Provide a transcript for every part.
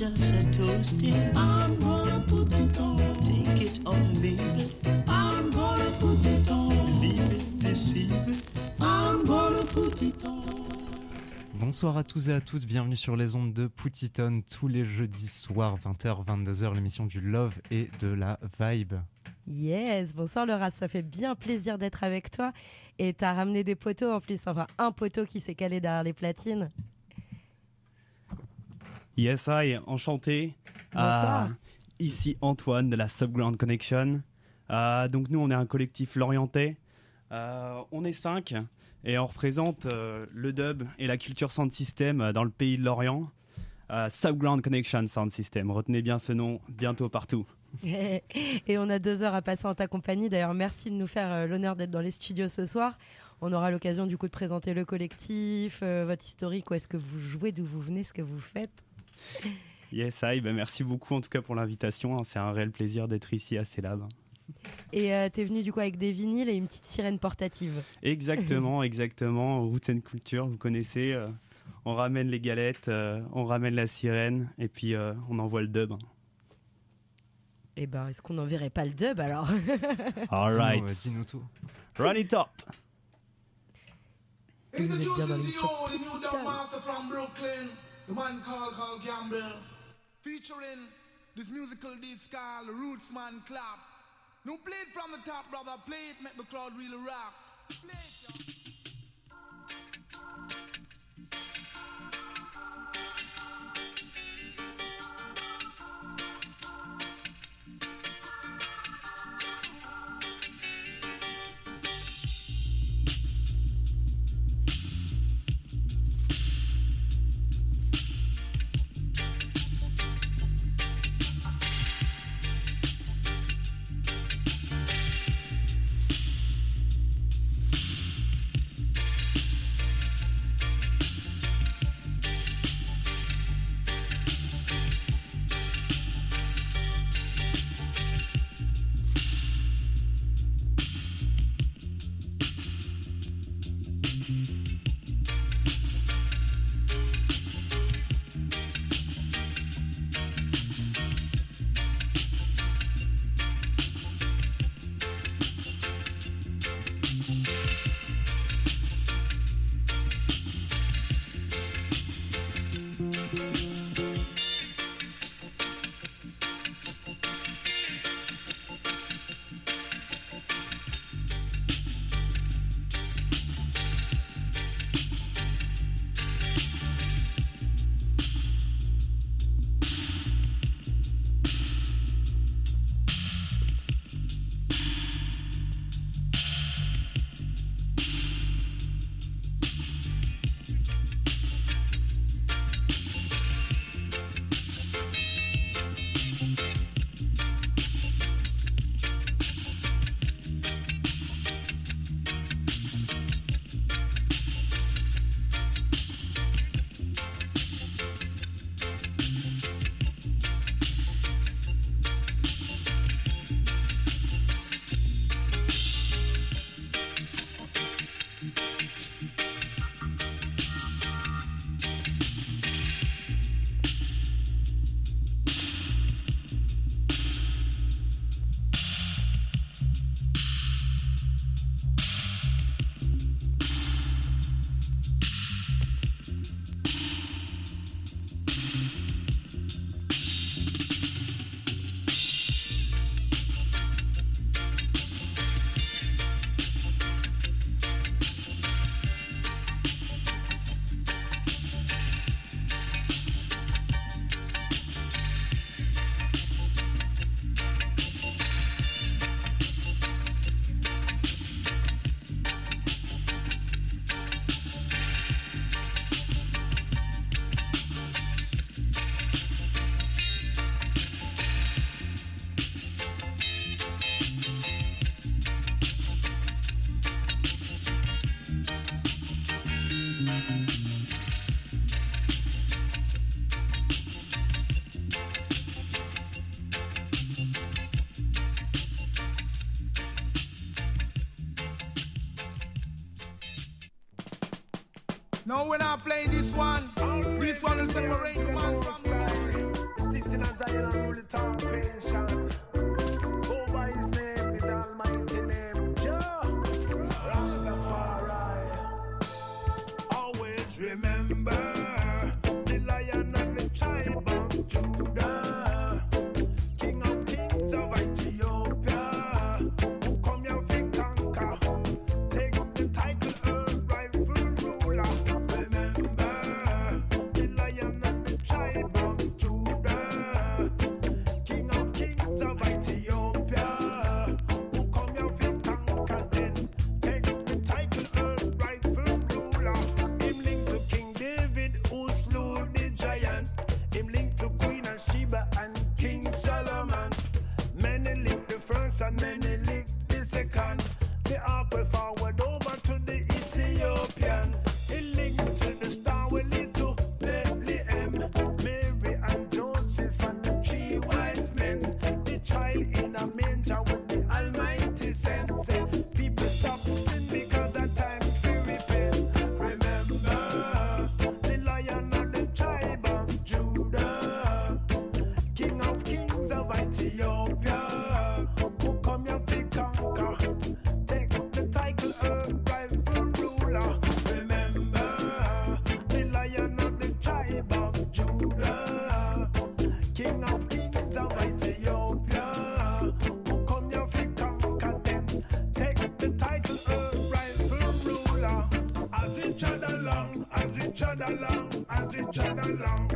just a toasting. I'm gonna put it on. Take it or leave it. I'm gonna put it on. Leave it, deceive it. I'm gonna put it on. Bonsoir à tous et à toutes, bienvenue sur les ondes de Poutiton tous les jeudis soirs 20h 22h l'émission du love et de la vibe. Yes, bonsoir Laura, ça fait bien plaisir d'être avec toi et t'as ramené des poteaux en plus, enfin un poteau qui s'est calé derrière les platines. Yes, I, enchanté. Bonsoir. Euh, ici Antoine de la Subground Connection. Euh, donc nous, on est un collectif lorientais. Euh, on est cinq et on représente euh, le dub et la culture sound system euh, dans le pays de l'Orient. Subground Connection Sound System. Retenez bien ce nom, bientôt partout. Et on a deux heures à passer en ta compagnie. D'ailleurs, merci de nous faire euh, l'honneur d'être dans les studios ce soir. On aura l'occasion du coup de présenter le collectif, votre historique, où est-ce que vous jouez, d'où vous venez, ce que vous faites. Yes, I, ben merci beaucoup en tout cas pour l'invitation. hein. C'est un réel plaisir d'être ici à Célab. Et euh, t'es venu du coup avec des vinyles et une petite sirène portative. Exactement, exactement. Roots and Culture, vous connaissez. euh, on ramène les galettes, euh, on ramène la sirène et puis euh, on envoie le dub. Et ben, est-ce qu'on n'enverrait pas le dub alors. Dis-nous, euh, dis-nous tout. Run it up. Et vous êtes bien dans l'émission the man called Carl Gamble, featuring this musical disc called Rootsman Clap. Now play it from the top, brother. Play it, make the crowd really rock. Play it. Now when I play this one, this one will separate along, as we chug along.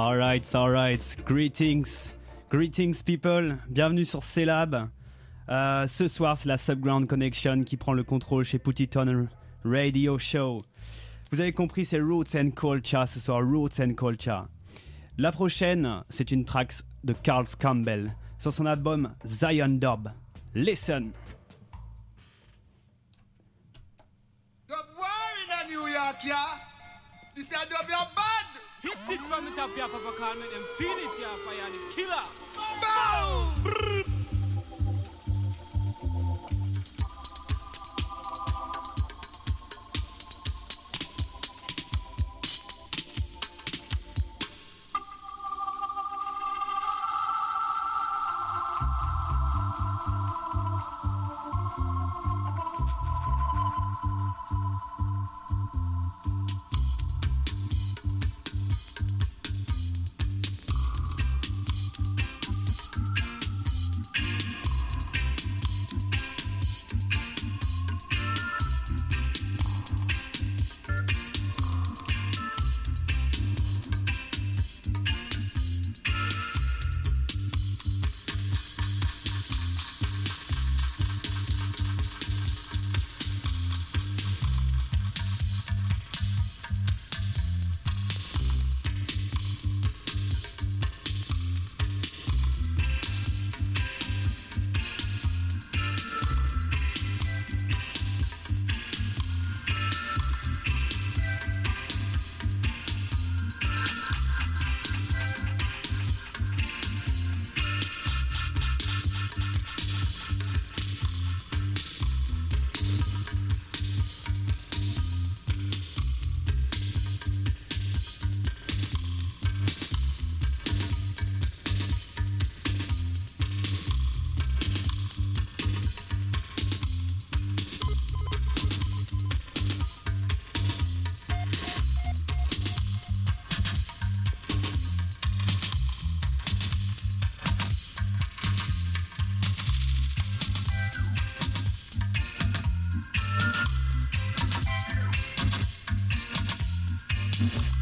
Alright, alright. Greetings. Greetings, people. Bienvenue sur C-Lab. Euh, ce soir, c'est la Subground Connection qui prend le contrôle chez Putty Tunnel Radio Show. Vous avez compris, c'est Roots and Culture ce soir. Roots and Culture. La prochaine, c'est une track de Carl Campbell sur son album Zion Dub. Listen. Bitwa mit der Biafra-Vulkanen mit Phoenix-Jahr feiern die Killer! Mm-hmm.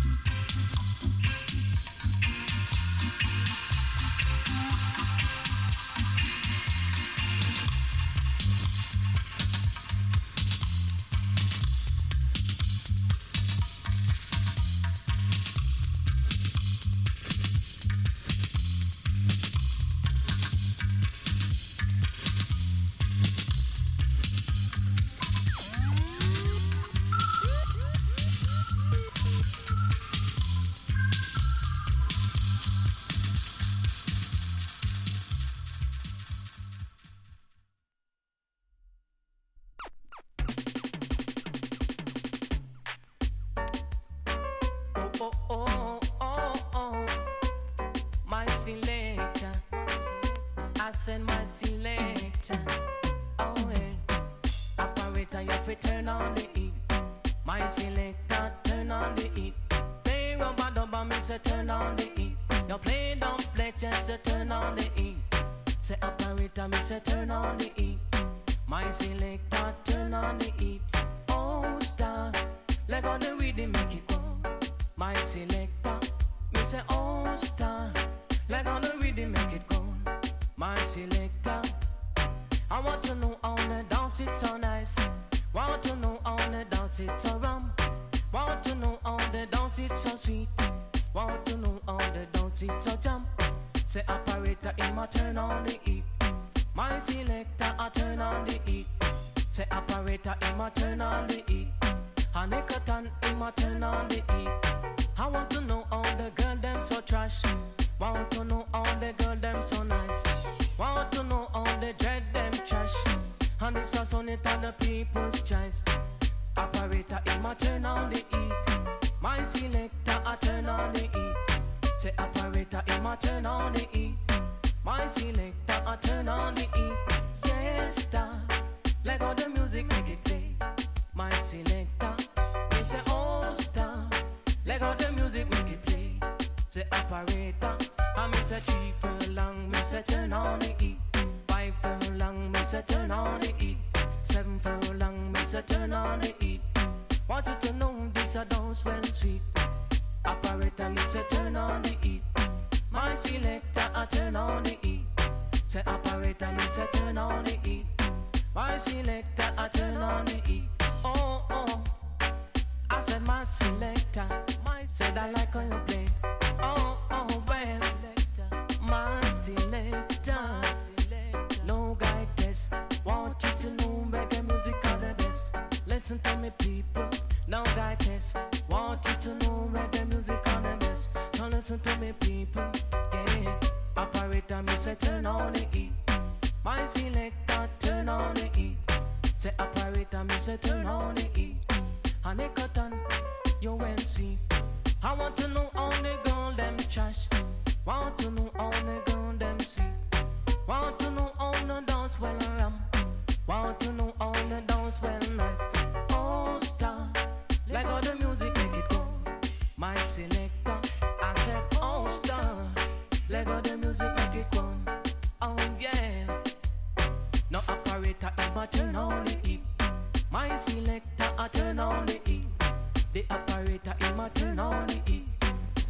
The operator him a turn on the E,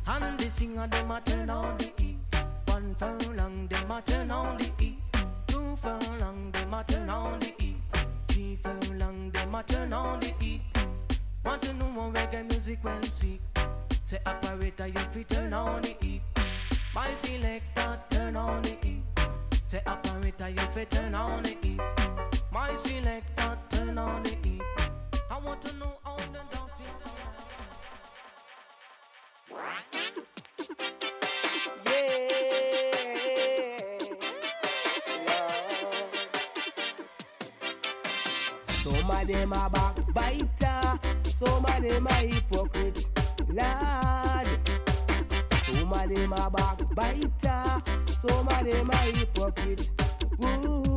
and the singer they a turn on the E. One furlong they a turn on the E, two furlong they a turn on the E, three furlong they a turn on the E. Want to know more reggae music well seek? Say operator you fi turn on the E. My selector turn on the E. Say operator you fi turn on the E. My selector turn on the E. I want to know all the them a backbiter, some of them a hypocrite, lad. Some of them a backbiter, some of them a hypocrite. Ooh.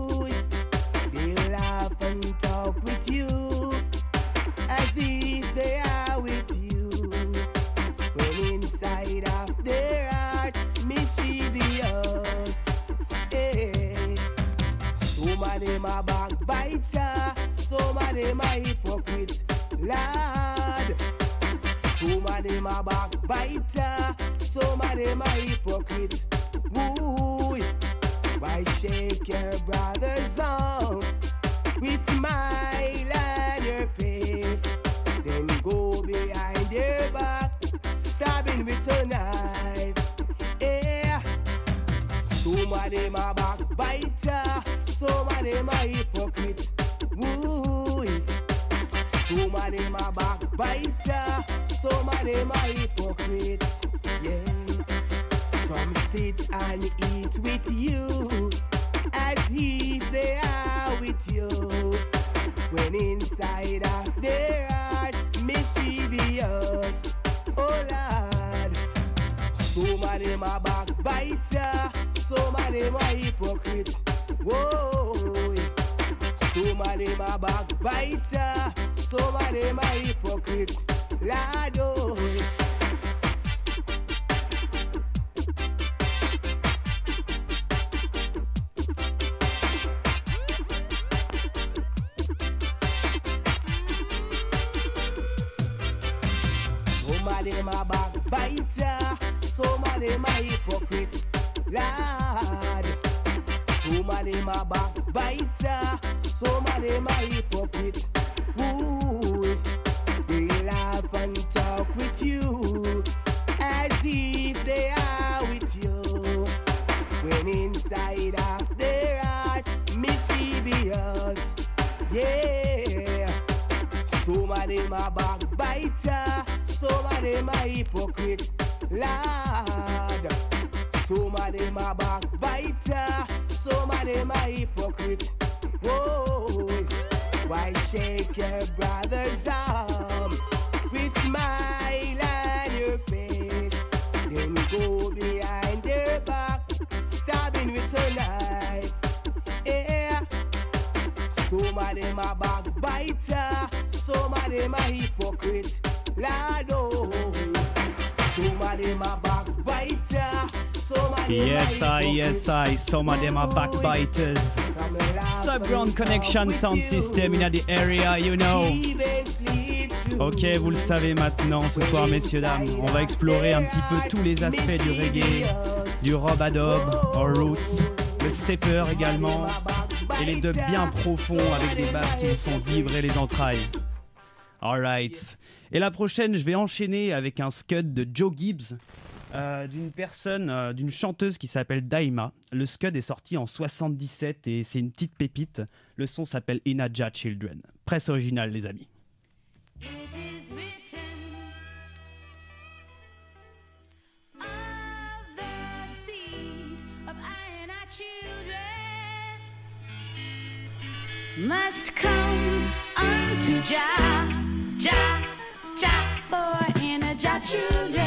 some of them are backbiters. Subground Connection Sound System in the area, you know. Ok, vous le savez maintenant, ce soir, messieurs, dames, on va explorer un petit peu tous les aspects du reggae, du rob adobe, or roots, le stepper également, et les dubs bien profonds avec des basses qui nous font vibrer les entrailles. Alright. Et la prochaine, je vais enchaîner avec un scud de Joe Gibbs euh, d'une personne, euh, d'une chanteuse qui s'appelle Daima. Le Scud est sorti en 77 et c'est une petite pépite. Le son s'appelle Inaja Children. Presse originale, les amis. must come unto Jah, Jah, Jah, boy, children.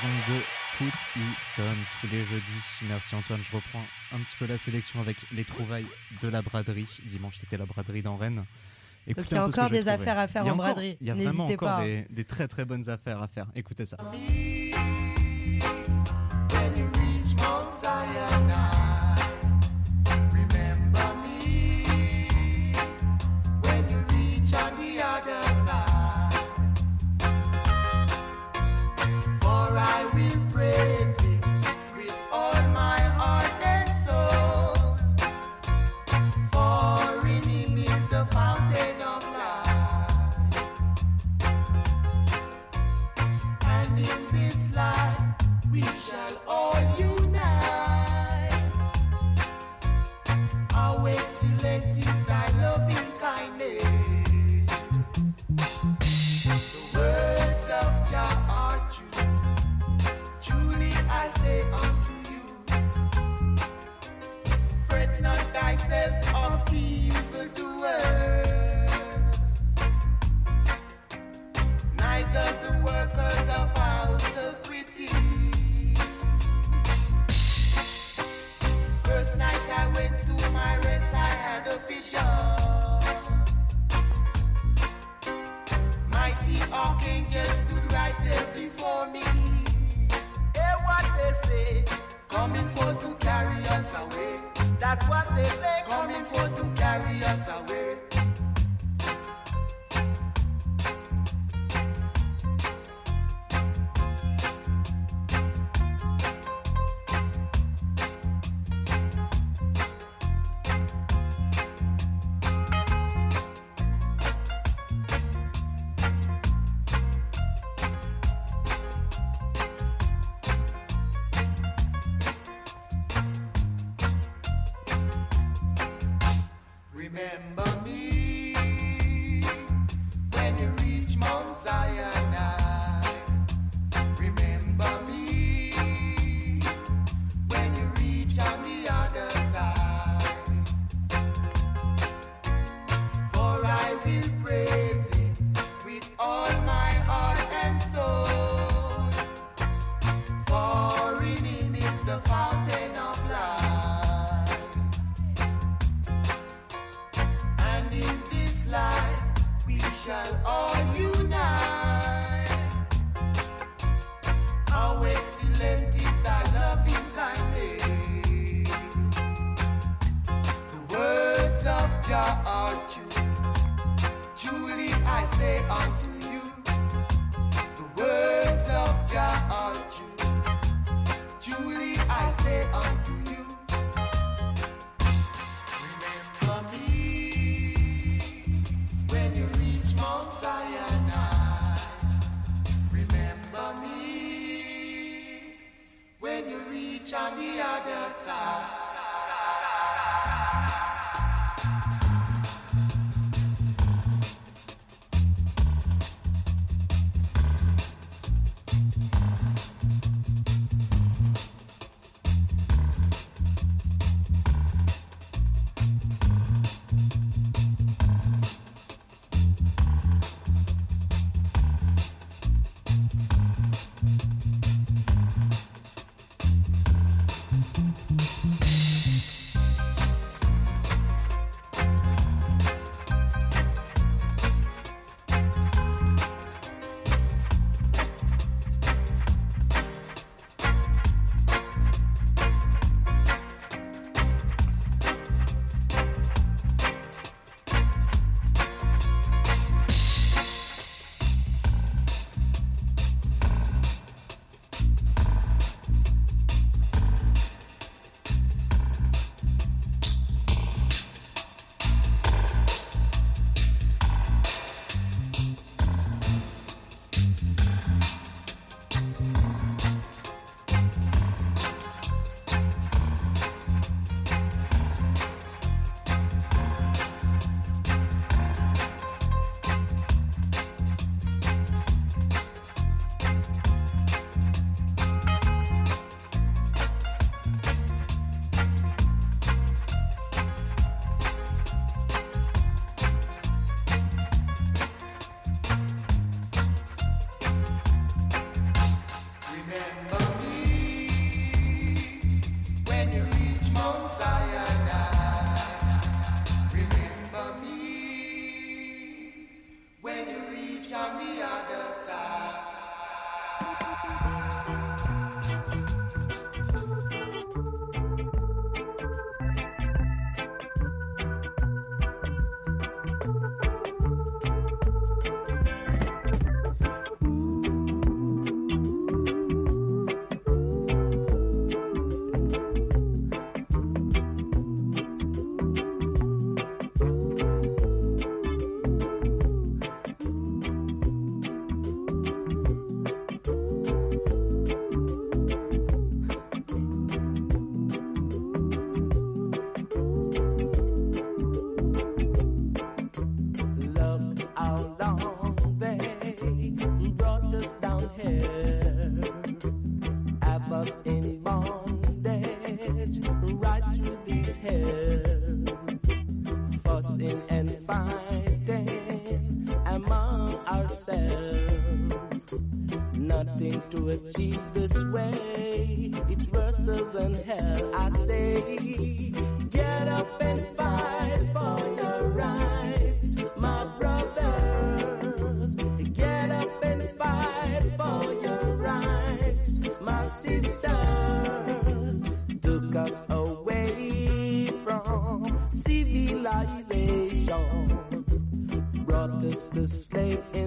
saison 2 Put tous les jeudis. Merci Antoine, je reprends un petit peu la sélection avec les trouvailles de la braderie. Dimanche c'était la braderie dans Rennes. Écoutez il y a encore des affaires à faire en braderie. Il y a vraiment encore hein. des très très bonnes affaires à faire. Écoutez ça. I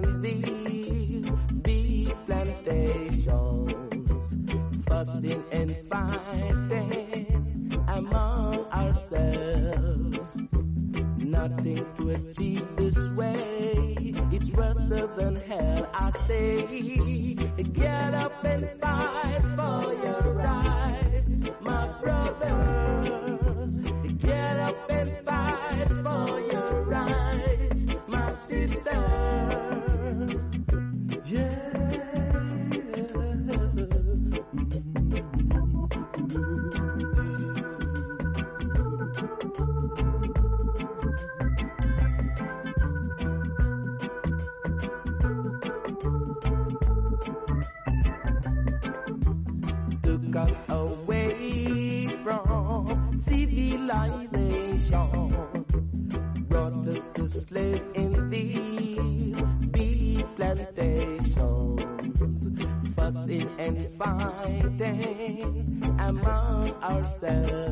leave the plantations, fussing and fighting among ourselves. Nothing to achieve this way, it's worse than hell. I say, get up and fight for your right. myself.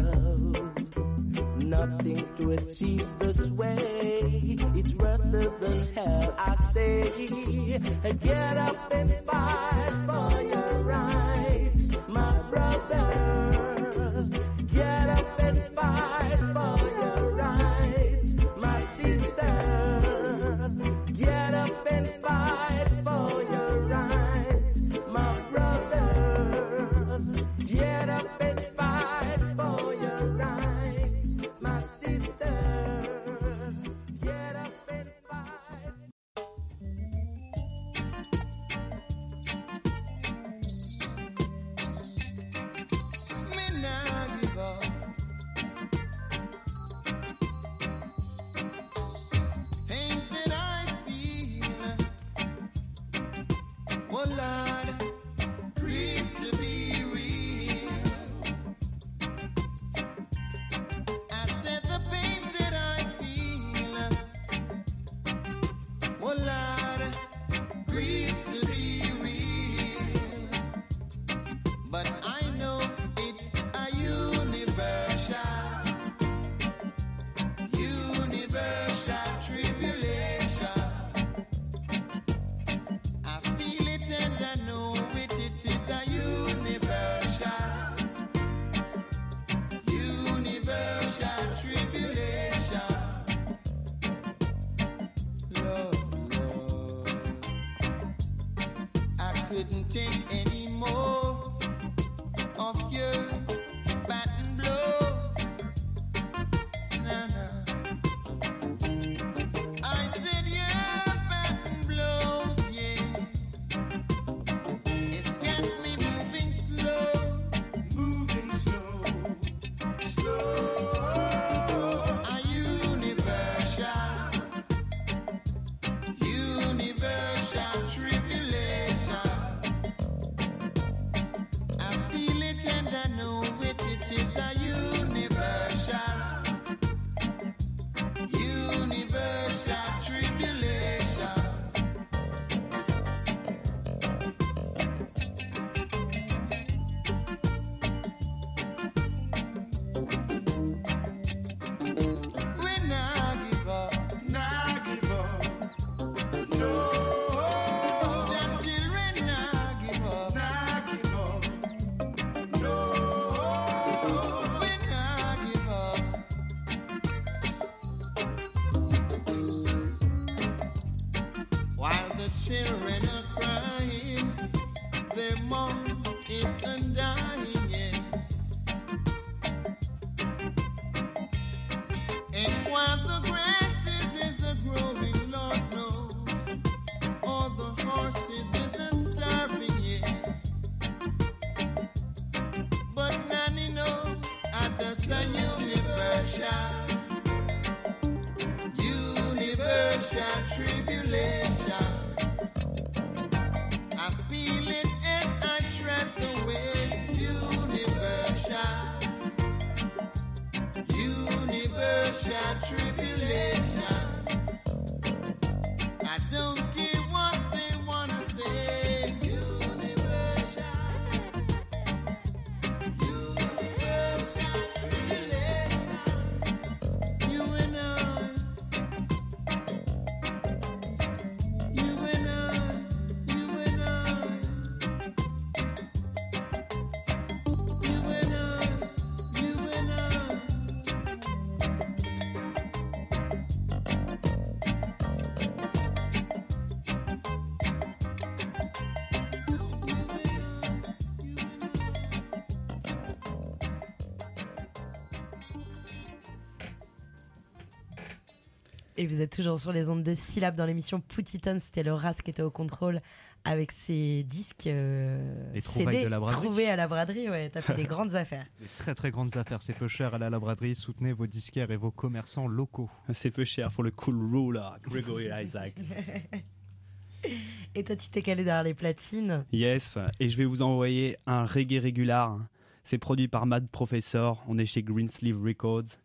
Et vous êtes toujours sur les ondes de syllabes dans l'émission Poutiton. C'était le RAS qui était au contrôle avec ses disques euh, Les trouvailles CD de la braderie. trouvés à la braderie. Ouais, t'as fait des grandes affaires. Des très très grandes affaires, c'est peu cher. Allez à la braderie, soutenez vos disquaires et vos commerçants locaux. C'est peu cher pour le cool ruler, Gregory Isaac. Et toi, tu t'es calé derrière les platines. Yes, et je vais vous envoyer un reggae régular. C'est produit par Mad Professor, on est chez Greensleeve Records.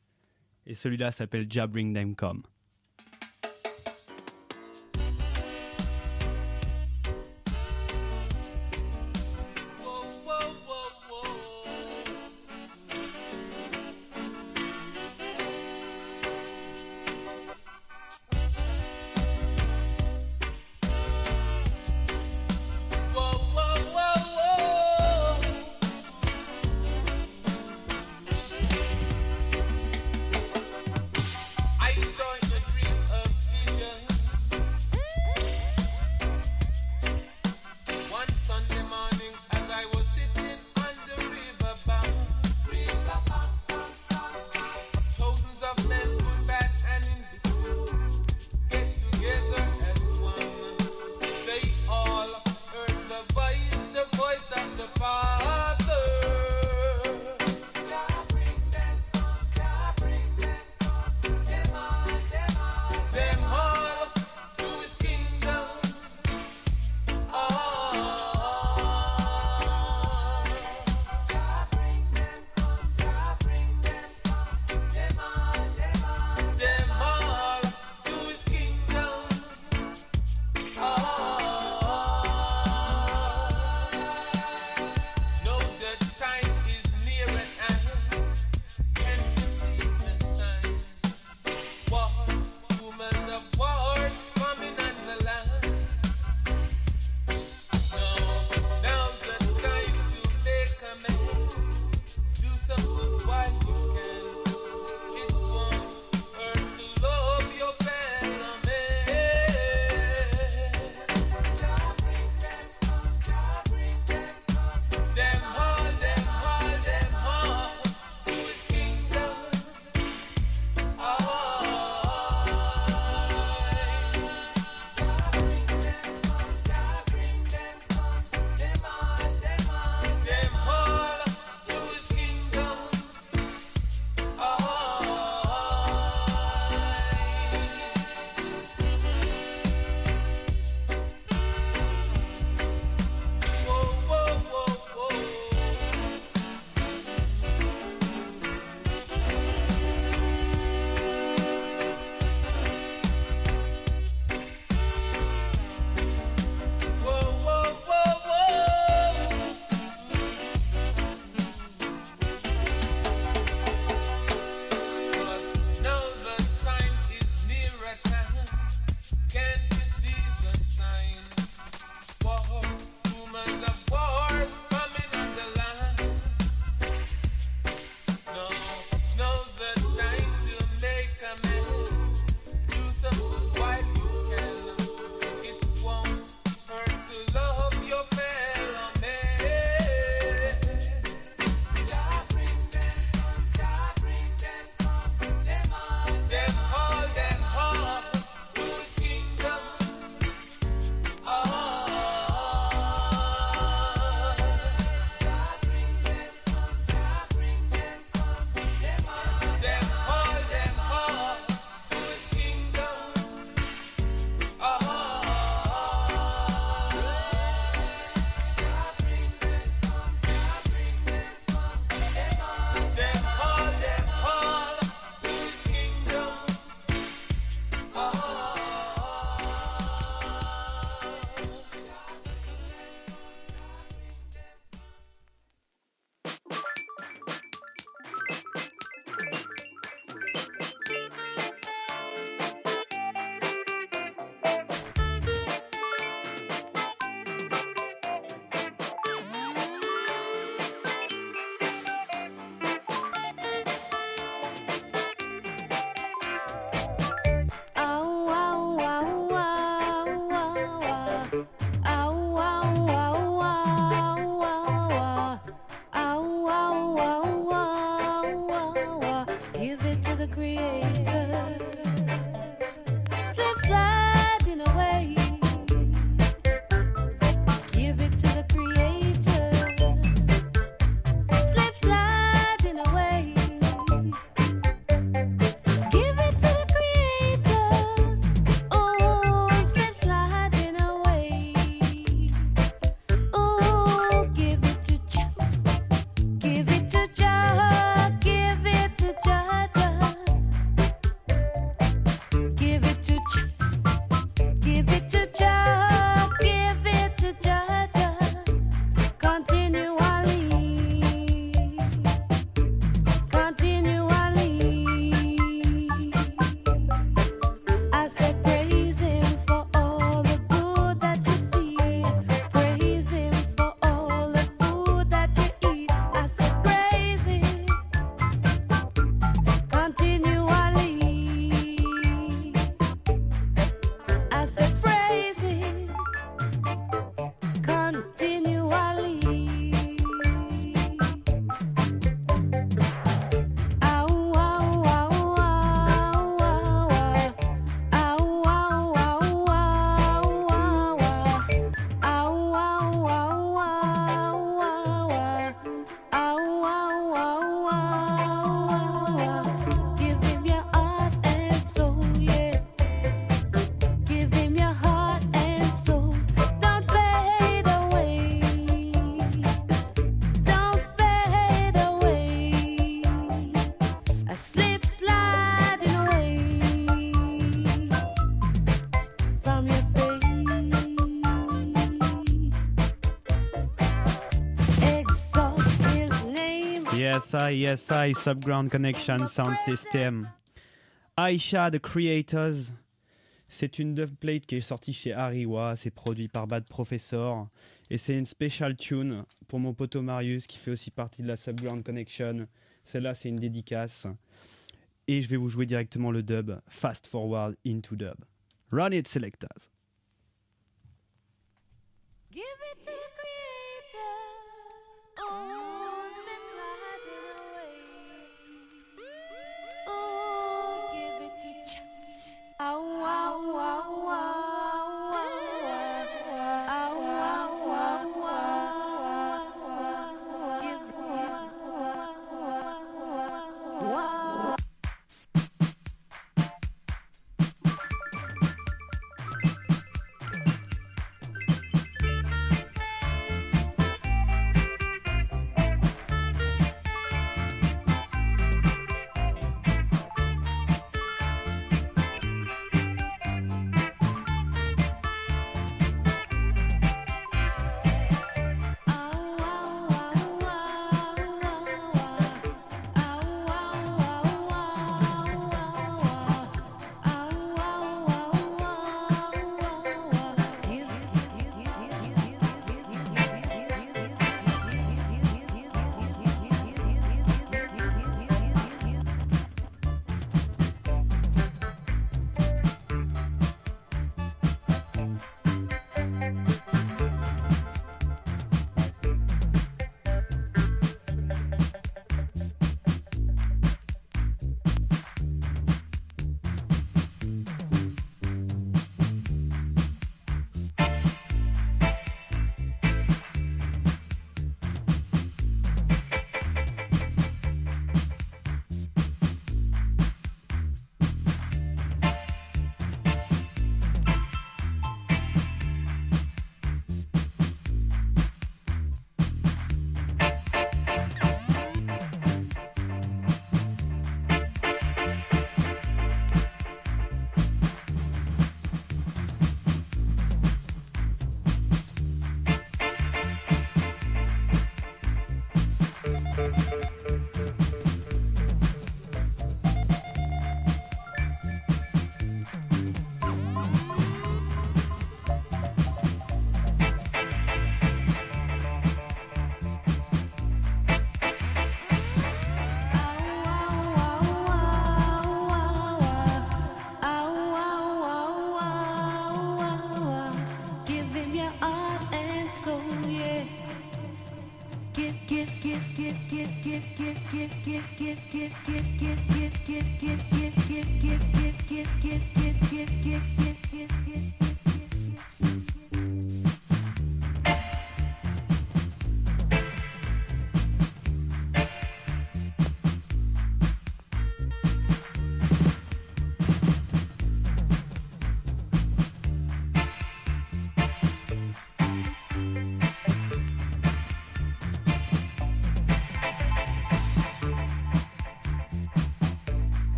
Et celui-là s'appelle Ja Bring Them Come. Yes, I, yes, I, Subground Connection Sound System. Aisha, The Creators. C'est une dubplate qui est sortie chez Ariwa. C'est produit par Bad Professor. Et c'est une special tune pour mon poteau Marius qui fait aussi partie de la Subground Connection. Celle-là, c'est une dédicace. Et je vais vous jouer directement le dub Fast Forward into Dub. Run it, Selectors. Give Ow, ow, ow, ow,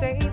say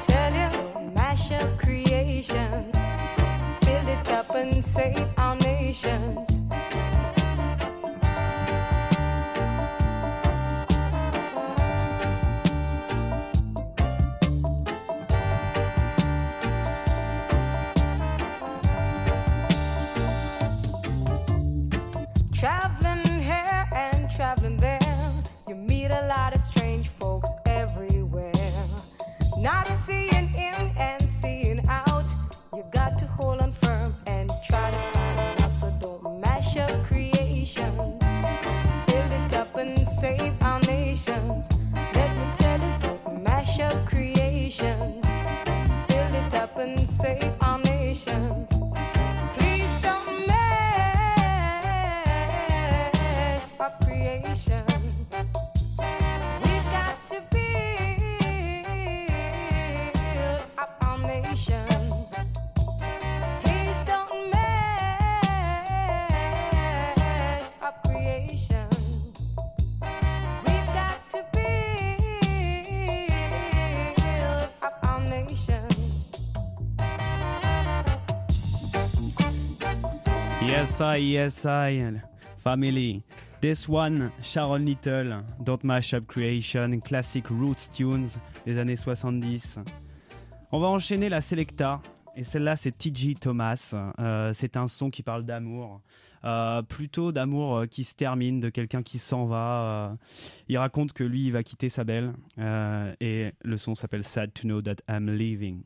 tell you, mash up creation. Build it up and say, Yes, family. This one, Sharon Little, Don't Mash Up Creation, classic roots tunes des années 70. On va enchaîner la Selecta, et celle-là, c'est TG Thomas. Euh, c'est un son qui parle d'amour. Euh, plutôt d'amour euh, qui se termine, de quelqu'un qui s'en va. Il raconte que lui, il va quitter sa belle. et le son s'appelle Sad to Know That I'm Leaving.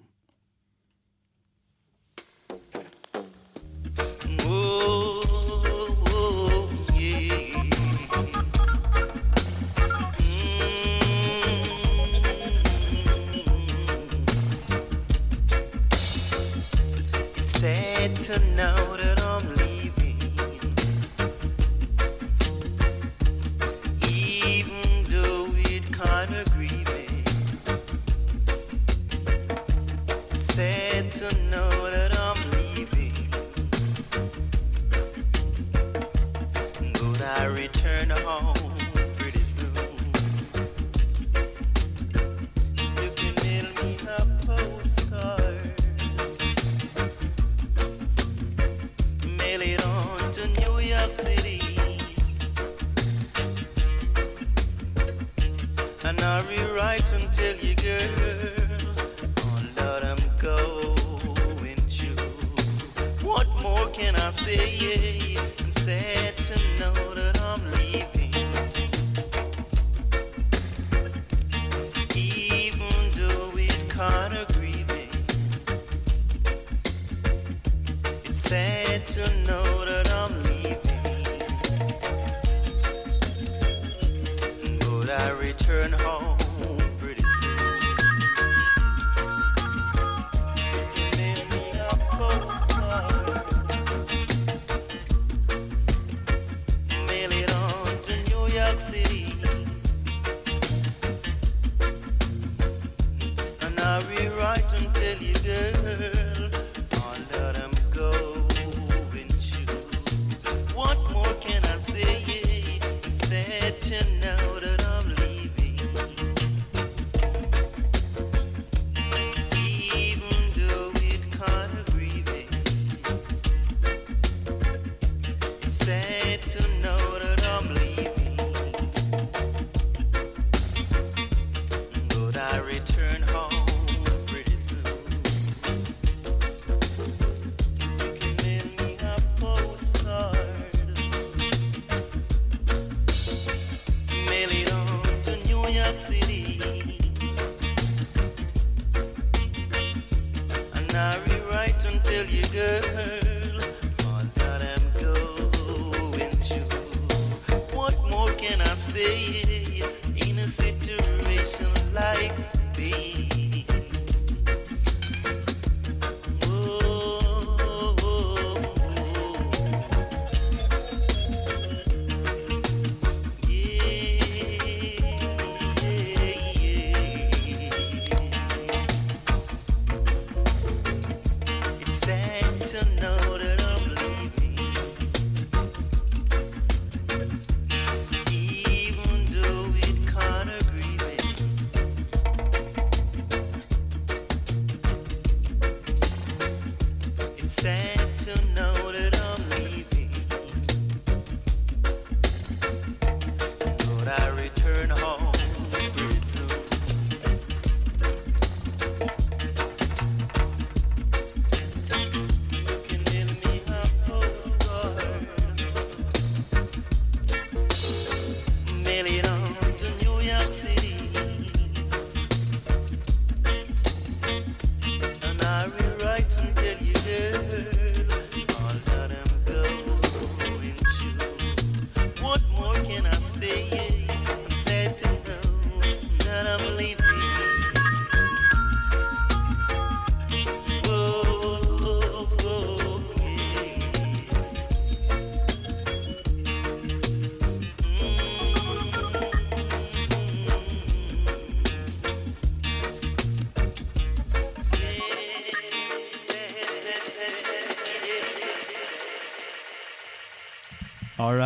tell you, girl.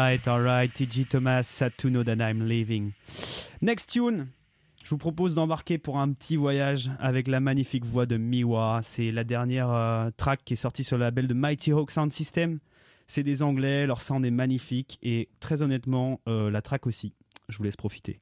Alright, alright, TG Thomas, sad to know that I'm leaving. Next tune, je vous propose d'embarquer pour un petit voyage avec la magnifique voix de Miwa. C'est la dernière euh, track qui est sortie sur le label de Mighty Hawk Sound System. C'est des Anglais, leur sound est magnifique et très honnêtement, euh, la track aussi. Je vous laisse profiter.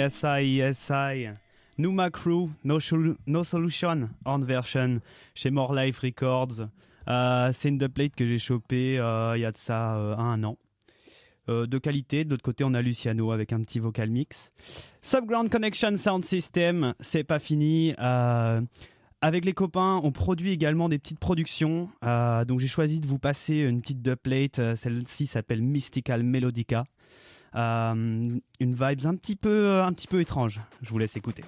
Yes, I, yes, I. Numa Crew, no, Solution, Horn Version, chez More Life Records. Euh, c'est une dubplate que j'ai chopée euh, il y a de ça euh, un an. De qualité, de l'autre côté on a Luciano avec un petit vocal mix. Subground Connection Sound System, c'est pas fini. Avec les copains, on produit également des petites productions. Donc j'ai choisi de vous passer une petite dubplate. Celle-ci s'appelle Mystical Melodica. Euh, une vibes un petit peu, un petit peu étrange. Je vous laisse écouter.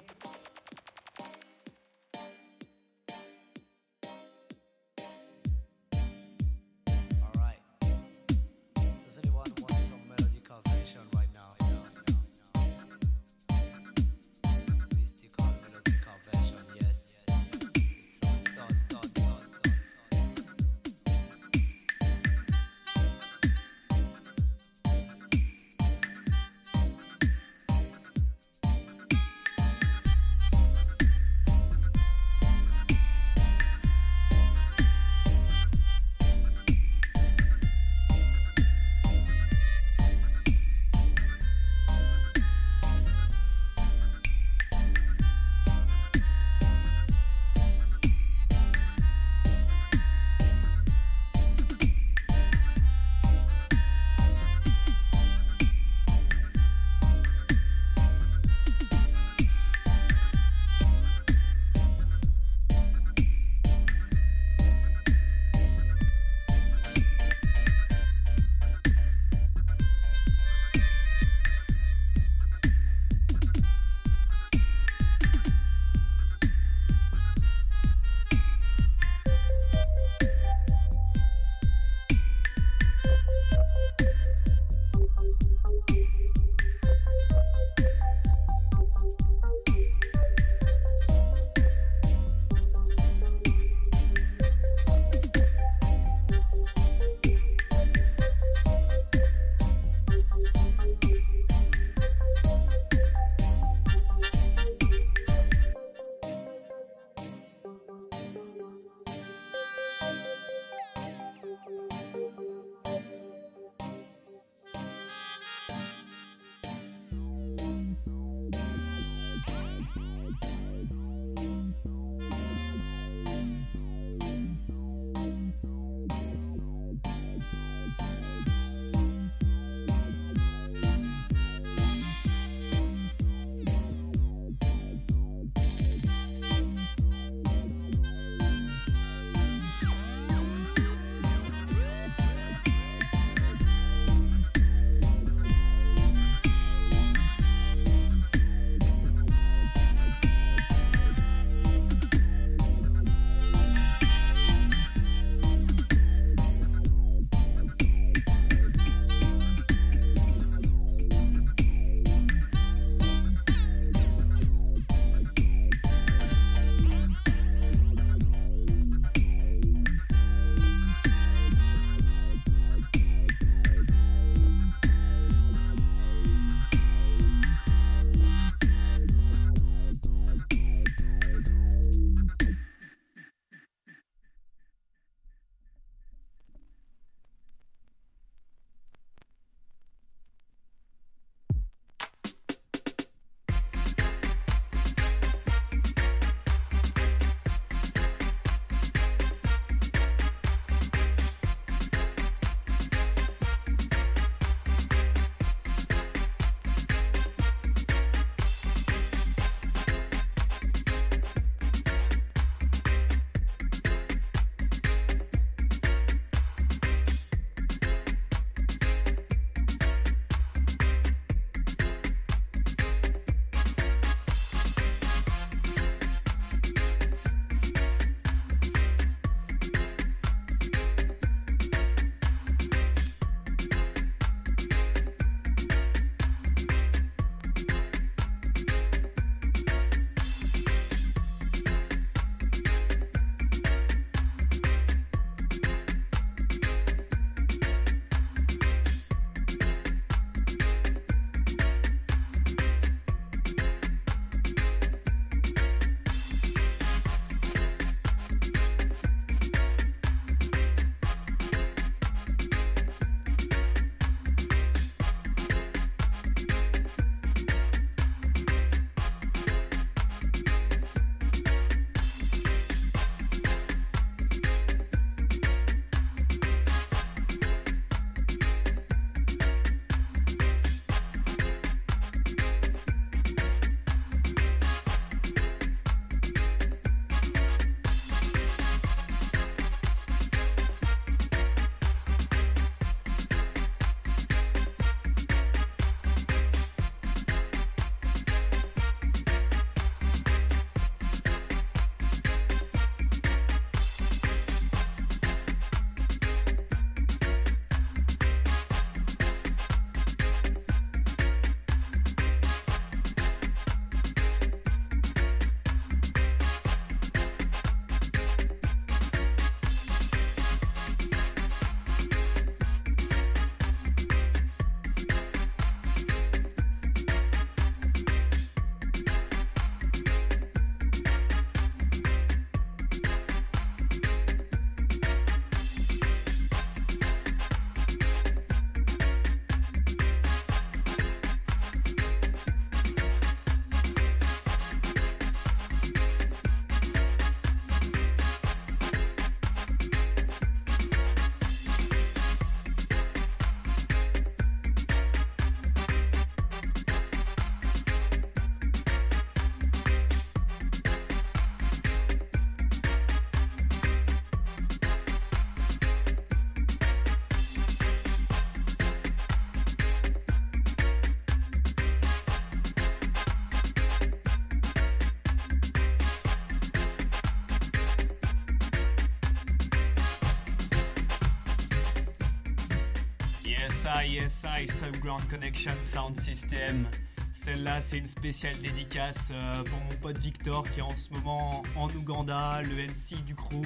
I, Subground Connection Sound System. Celle-là, c'est une spéciale dédicace euh, pour mon pote Victor qui est en ce moment en Ouganda, le MC du crew.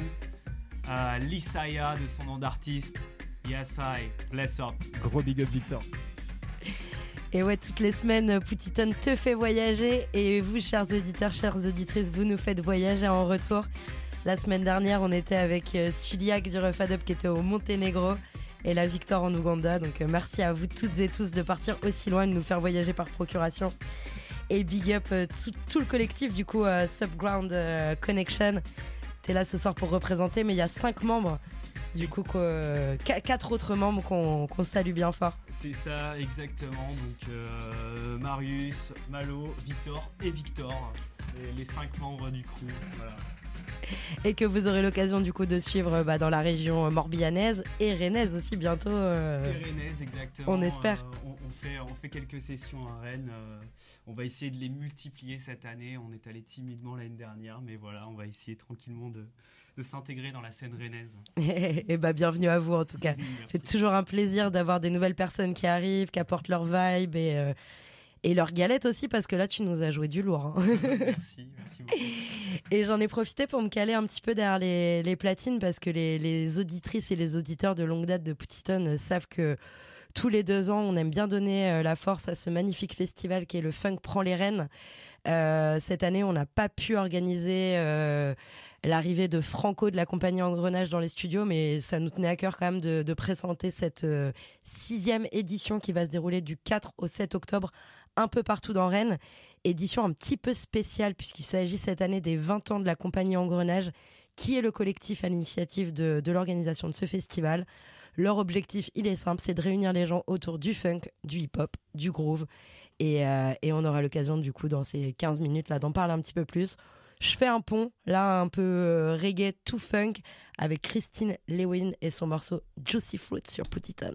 Euh, Lisaya de son nom d'artiste. Yes I, bless up. Gros big up Victor. Et ouais, toutes les semaines, Poutiton te fait voyager. Et vous, chers auditeurs, chères auditrices, vous nous faites voyager en retour. La semaine dernière, on était avec euh, Suliak du Refadop qui était au Monténégro. Et la Victor en Ouganda. Donc euh, merci à vous toutes et tous de partir aussi loin, de nous faire voyager par procuration. Et big up euh, tout, le collectif, du coup, euh, Subground Connection. T'es là ce soir pour représenter, mais il y a cinq membres. Du coup, quatre autres membres qu'on salue bien fort. C'est ça, exactement. Donc Marius, Malo, Victor et Victor. Les, les cinq membres du crew. Voilà. Et que vous aurez l'occasion du coup de suivre bah, dans la région morbihanaise et rennaise aussi bientôt. euh, Et Rennes, exactement. on espère. Euh, on, on fait, on fait quelques sessions à Rennes. euh, on va essayer de les multiplier cette année. On est allé timidement l'année dernière, mais voilà, on va essayer tranquillement de, de s'intégrer dans la scène rennaise. et bah bienvenue à vous en tout cas. C'est toujours un plaisir d'avoir des nouvelles personnes qui arrivent, qui apportent leur vibe et, euh, et leur galette aussi parce que là tu nous as joué du lourd. hein. merci, merci beaucoup. Et j'en ai profité pour me caler un petit peu derrière les, les platines parce que les, les auditrices et les auditeurs de longue date de Poutiton euh, savent que tous les deux ans, on aime bien donner euh, la force à ce magnifique festival qui est le Funk Prend les Rênes. Euh, cette année, on n'a pas pu organiser euh, l'arrivée de Franco de la compagnie Engrenage dans les studios, mais ça nous tenait à cœur quand même de, de présenter cette euh, sixième édition qui va se dérouler du 4 au 7 octobre un peu partout dans Rennes. Édition un petit peu spéciale puisqu'il s'agit cette année des 20 ans de la compagnie Engrenage, qui est le collectif à l'initiative de, l'organisation de ce festival. Leur objectif, il est simple, c'est de réunir les gens autour du funk, du hip-hop, du groove. Et, euh, on aura l'occasion, du coup, dans ces 15 minutes, là, d'en parler un petit peu plus. Je fais un pont, là, un peu euh, reggae, tout funk, avec Christine Lewin et son morceau Juicy Fruit sur Poutiton.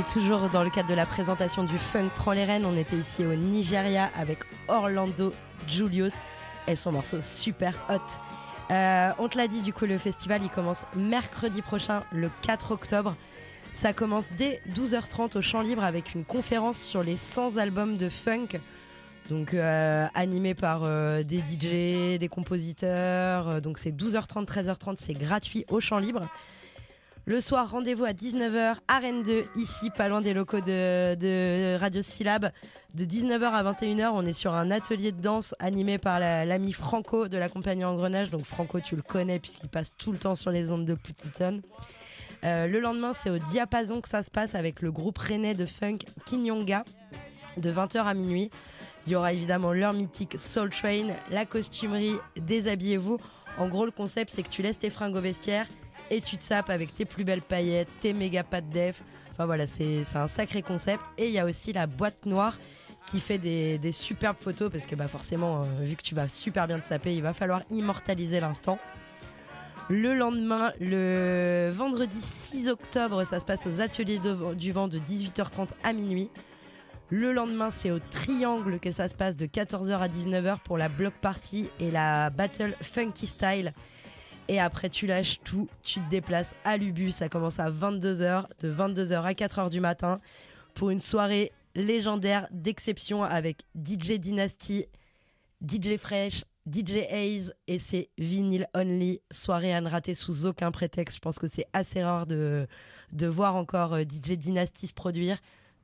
Et toujours dans le cadre de la présentation du Funk Prend les Rênes, on était ici au Nigeria avec Orlando Julius et son morceau Super Hot. Euh, on te l'a dit, du coup, le festival il commence mercredi prochain, le 4 octobre. Ça commence dès 12h30 au Champ Libre avec une conférence sur les 100 albums de funk. Donc euh, animé par euh, des DJ, des compositeurs. Donc c'est 12h30, 13h30, c'est gratuit au Champ Libre. Le soir, rendez-vous à 19h à Rennes 2, ici, pas loin des locaux de, Radio Syllab. De 19h à 21h, on est sur un atelier de danse animé par la- l'ami Franco de la compagnie Engrenage. Donc Franco, tu le connais puisqu'il passe tout le temps sur les ondes de Petiton. Euh, le lendemain, c'est au Diapason que ça se passe avec le groupe rennais de funk Kinyonga de 20h à minuit. Il y aura évidemment l'heure mythique Soul Train, la costumerie, déshabillez-vous. En gros, le concept, c'est que tu laisses tes fringues au vestiaire et tu te sapes avec tes plus belles paillettes, tes méga pattes def. Enfin voilà, c'est un sacré concept. Et il y a aussi la boîte noire qui fait des, superbes photos parce que bah forcément, euh, vu que tu vas super bien te saper, il va falloir immortaliser l'instant. Le lendemain, le vendredi 6 octobre, ça se passe aux ateliers du vent de 18h30 à minuit. Le lendemain, c'est au Triangle que ça se passe de 14h à 19h pour la block party et la battle funky style. Et après, tu lâches tout, tu te déplaces à l'Ubu. Ça commence à 22h, de 22h à 4h du matin, pour une soirée légendaire d'exception avec DJ Dynasty, DJ Fresh, DJ Haze et c'est vinyl only. Soirée à ne rater sous aucun prétexte. Je pense que c'est assez rare de, de voir encore euh, DJ Dynasty se produire.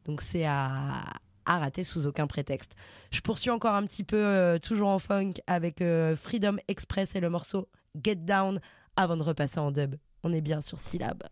Donc c'est à, à rater sous aucun prétexte. Je poursuis encore un petit peu, euh, toujours en funk, avec euh, Freedom Express et le morceau Get Down avant de repasser en dub. On est bien sur syllabe.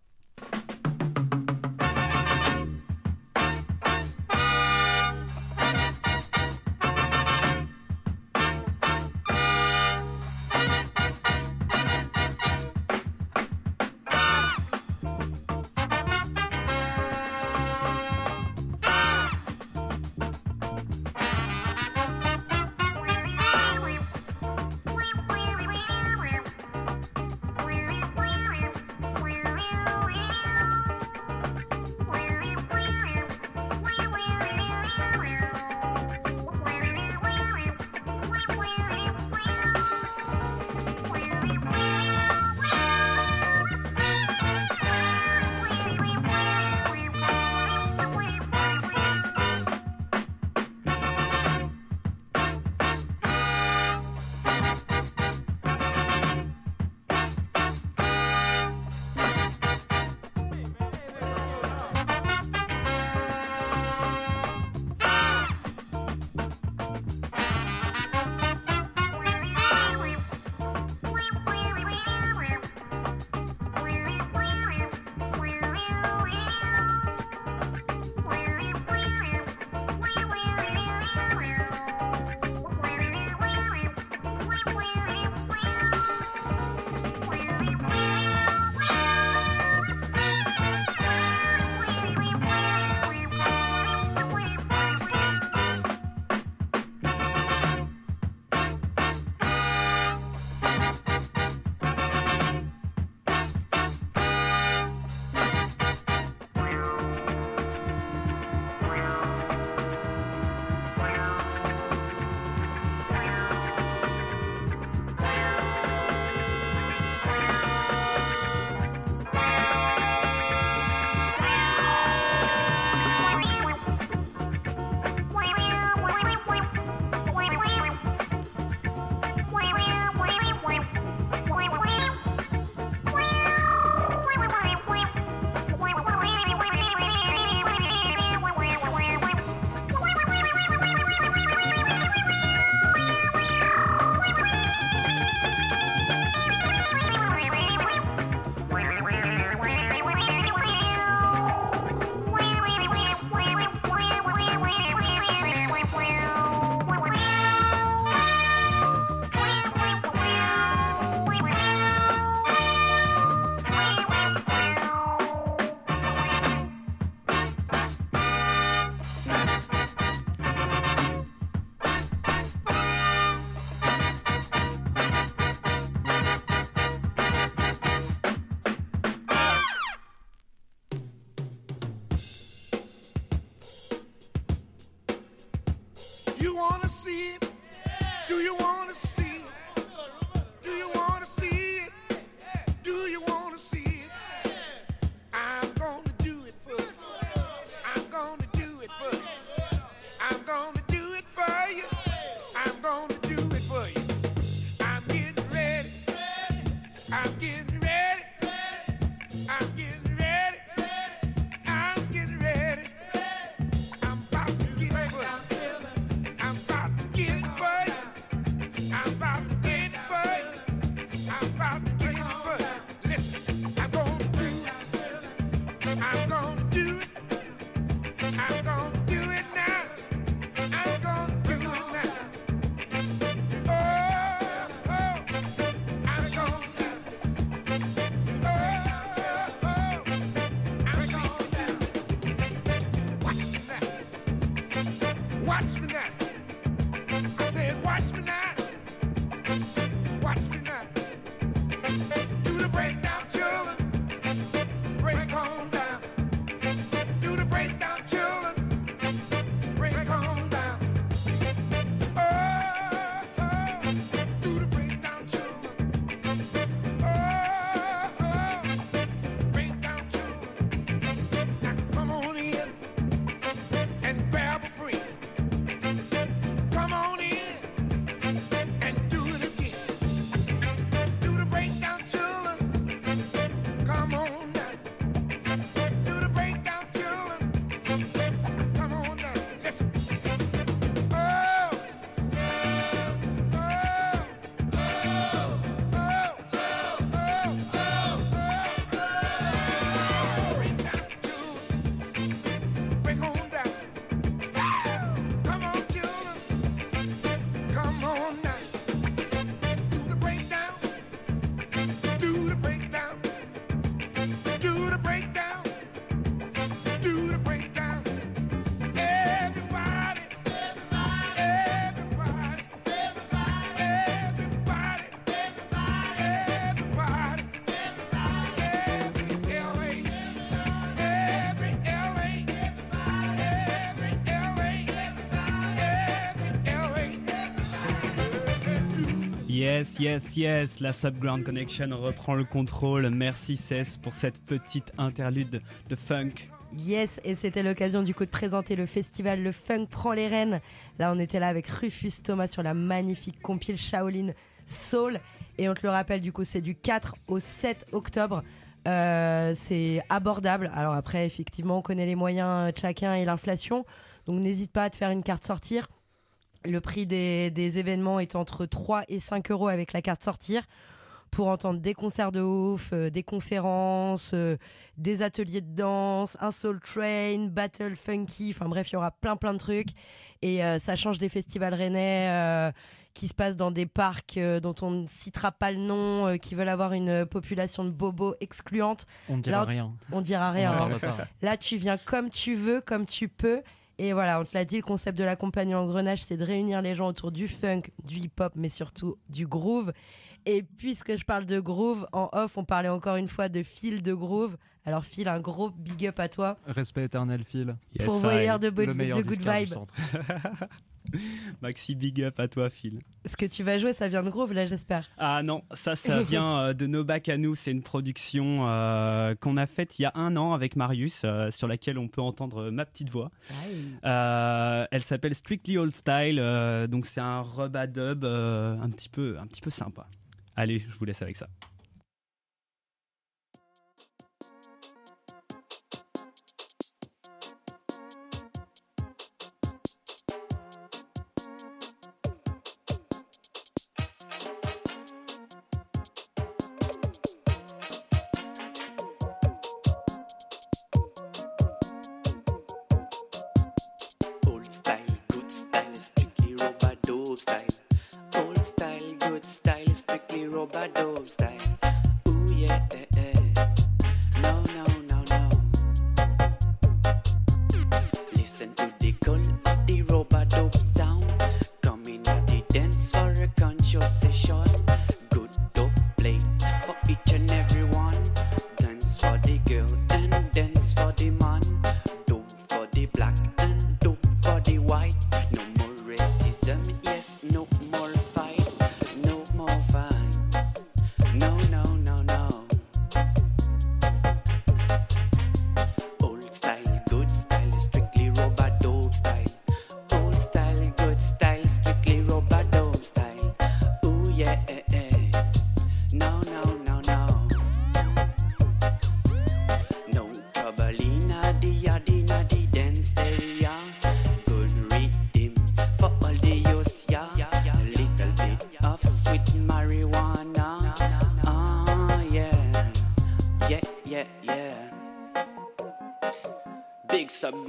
Yes, yes, yes, la Subground Connection reprend le contrôle. Merci Cess pour cette petite interlude de funk. Yes, et c'était l'occasion du coup de présenter le festival Le Funk prend les rênes. Là, on était là avec Rufus Thomas sur la magnifique compile Shaolin Soul. Et on te le rappelle, du coup, c'est du 4 au 7 octobre. Euh, c'est abordable. Alors après, effectivement, on connaît les moyens de chacun et l'inflation. Donc n'hésite pas à te faire une carte sortir. Le prix des, des événements est entre 3 et 5 euros avec la carte sortir pour entendre des concerts de ouf, euh, des conférences, euh, des ateliers de danse, un soul train, battle funky, enfin bref, il y aura plein plein de trucs et euh, ça change des festivals rennais qui se passent dans des parcs dont on ne citera pas le nom, qui veulent avoir une population de bobos excluante. On ne dira Là, rien. On dira rien. Hein. Là, tu viens comme tu veux, comme tu peux. Et voilà, on te l'a dit, le concept de la compagnie Engrenage, c'est de réunir les gens autour du funk, du hip-hop, mais surtout du groove. Et puisque je parle de groove, en off, on parlait encore une fois de Phil de groove. Alors Phil, un gros big up à toi. Respect éternel, Phil. Yes, Pourvoyeur de, bo- Le meilleur de good vibe. Maxi big up à toi Phil. Ce que tu vas jouer, ça vient de groove, là, j'espère. Ah non, ça, ça vient euh, de No Back à nous. C'est une production euh, qu'on a faite il y a un an avec Marius, euh, sur laquelle on peut entendre ma petite voix. Euh, elle s'appelle Strictly Old Style, donc c'est un rub-a-dub euh, un petit peu, un petit peu sympa. Allez, je vous laisse avec ça.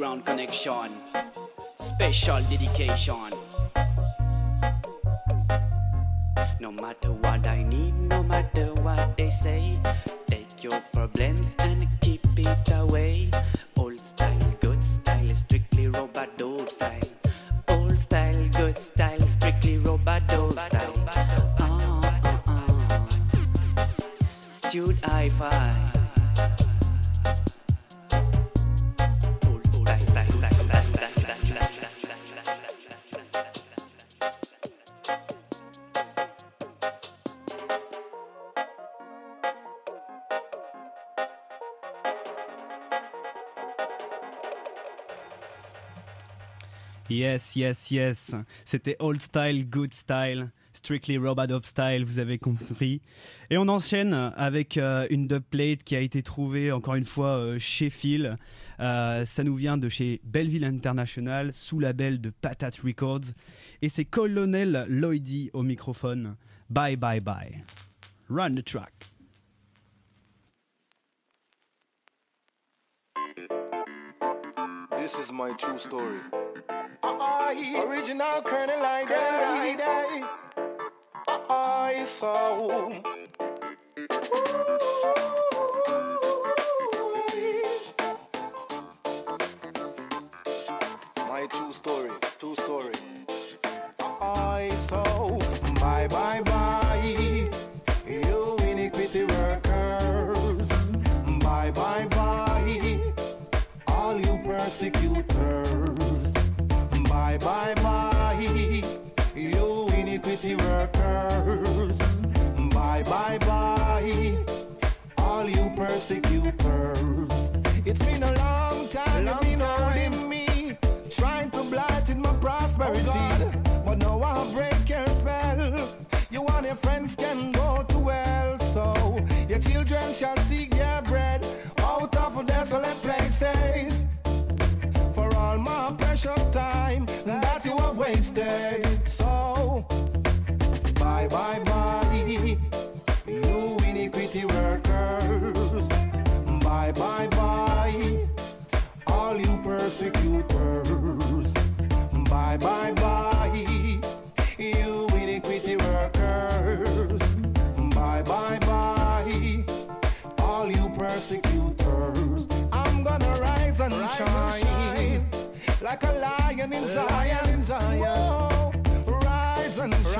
Subground Connection. Special dedication. Yes, yes, yes. C'était old style, good style. Strictly Robot Style, vous avez compris. Et on enchaîne avec euh, une dubplate qui a été trouvée encore une fois euh, chez Phil. Euh, ça nous vient de chez Belleville International, sous label de Patate Records. Et c'est Colonel Lloydy au microphone. Bye bye bye. Run the track. This is my true story. Original Colonel like that. I saw. My true story, true story.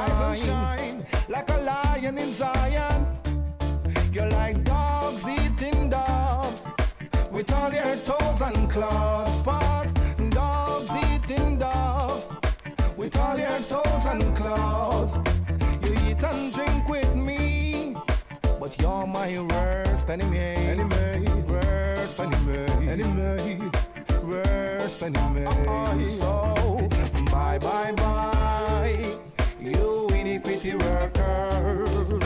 Rise and shine like a lion in Zion. You're like dogs eating dogs with all your toes and claws. Paws, dogs eating dogs with all your toes and claws. You eat and drink with me, but you're my worst enemy. Enemy, worst enemy, enemy, worst enemy. So bye bye bye, you iniquity workers.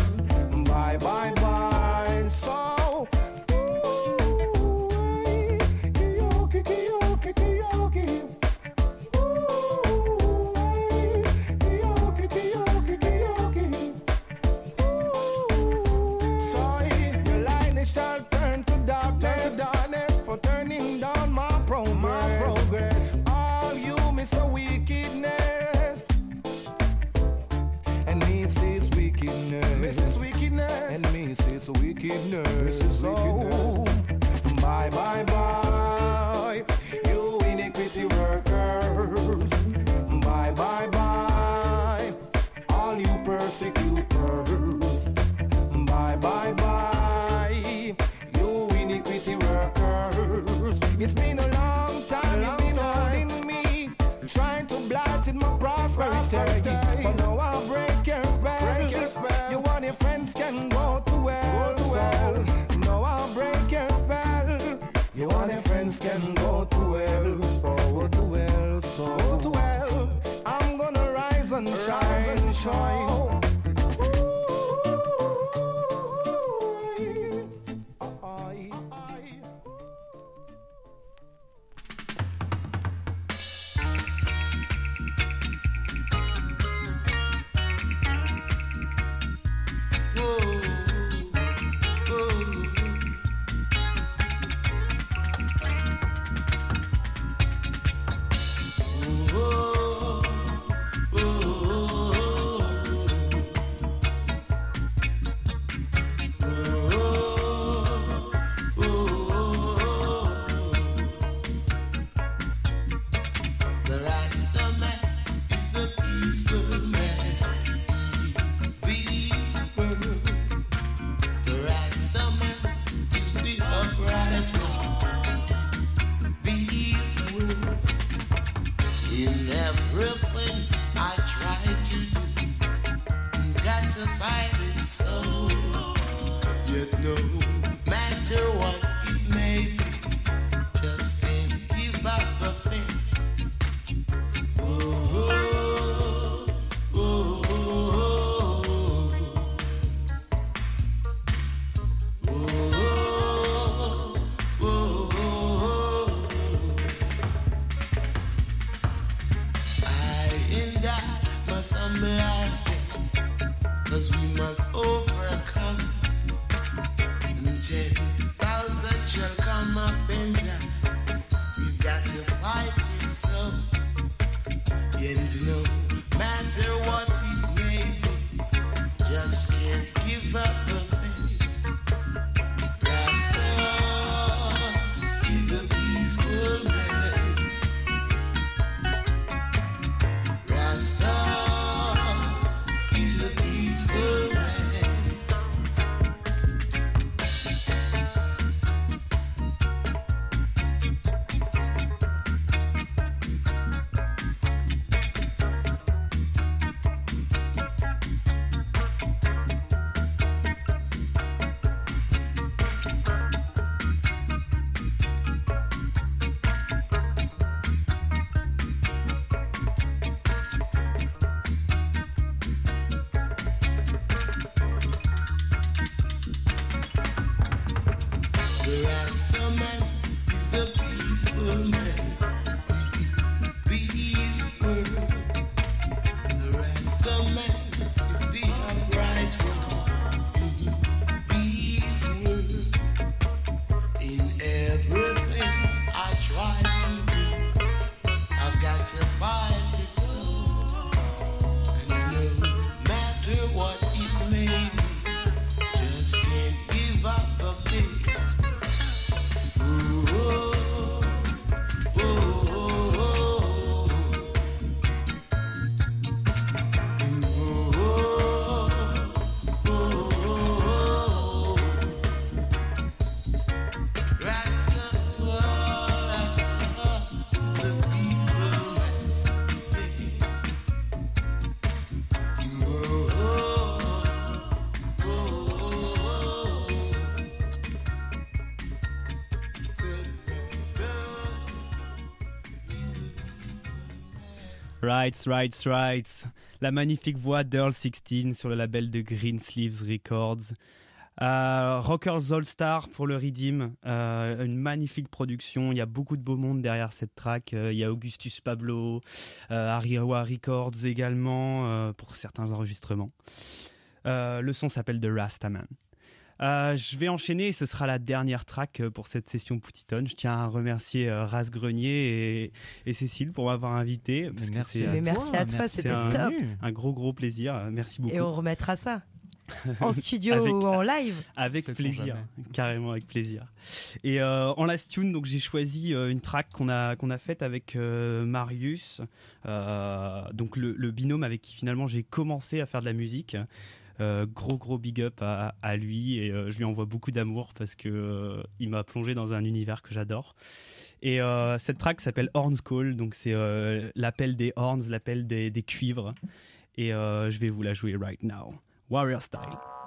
Wickedness. So, bye, bye, bye, you iniquity workers. Bye, bye, bye, all you persecutors. Bye, bye, bye, you iniquity workers. It's been choice. Rights, rights, rights. La magnifique voix d'Earl 16 sur le label de Green Sleeves Records. Euh, Rockers All Star pour le Redeem, euh, une magnifique production. Il y a beaucoup de beau monde derrière cette track. Euh, il y a Augustus Pablo, Ariwa Records également pour certains enregistrements. Le son s'appelle The Rastaman. Euh, je vais enchaîner, ce sera la dernière track euh, pour cette session Poutiton. Je tiens à remercier euh, Raz Grenier et, et Cécile pour m'avoir invité. parce merci à merci à toi, c'était un, top. un gros gros plaisir. Euh, Merci beaucoup. Et on remettra ça en studio Avec- ou en live. Avec plaisir, carrément avec plaisir. Et euh, en last tune, donc j'ai choisi une track qu'on a qu'on a faite avec euh, Marius, euh, donc le, le binôme avec qui finalement j'ai commencé à faire de la musique. Euh, gros gros big up à, lui et euh, je lui envoie beaucoup d'amour parce que euh, il m'a plongé dans un univers que j'adore. Et cette track s'appelle Horns Call, donc c'est l'appel des horns, l'appel des, cuivres. Et je vais vous la jouer right now. Warrior Style.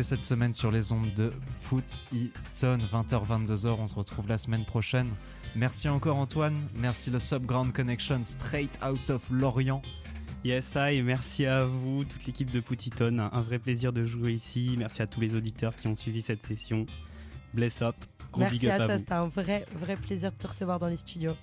Écouté cette semaine sur les ondes de Put It On, 20h-22h. On se retrouve la semaine prochaine. Merci encore Antoine. Merci le Subground Connection straight out of Lorient. Yes, I, merci à vous, toute l'équipe de Poutiton. Un vrai plaisir de jouer ici. Merci à tous les auditeurs qui ont suivi cette session. Bless up. Gros Merci big up à à, toi, c'était un vrai, vrai plaisir de te recevoir dans les studios.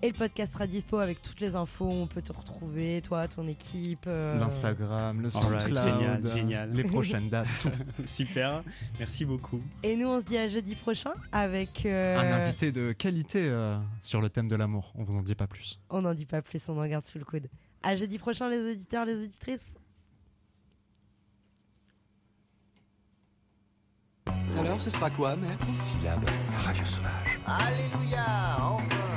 Et le podcast sera dispo avec toutes les infos. On peut te retrouver, toi, ton équipe. euh, L'Instagram, le SoundCloud, génial, génial. les prochaines dates, tout. Super, merci beaucoup. Et nous, on se dit à jeudi prochain avec. euh, Un invité de qualité euh, sur le thème de l'amour. On vous en dit pas plus. On n'en dit pas plus, on en garde sous le coude. À jeudi prochain, les auditeurs, les auditrices. Alors, ce sera quoi, maître? Syllabe, radio sauvage. Alléluia, enfin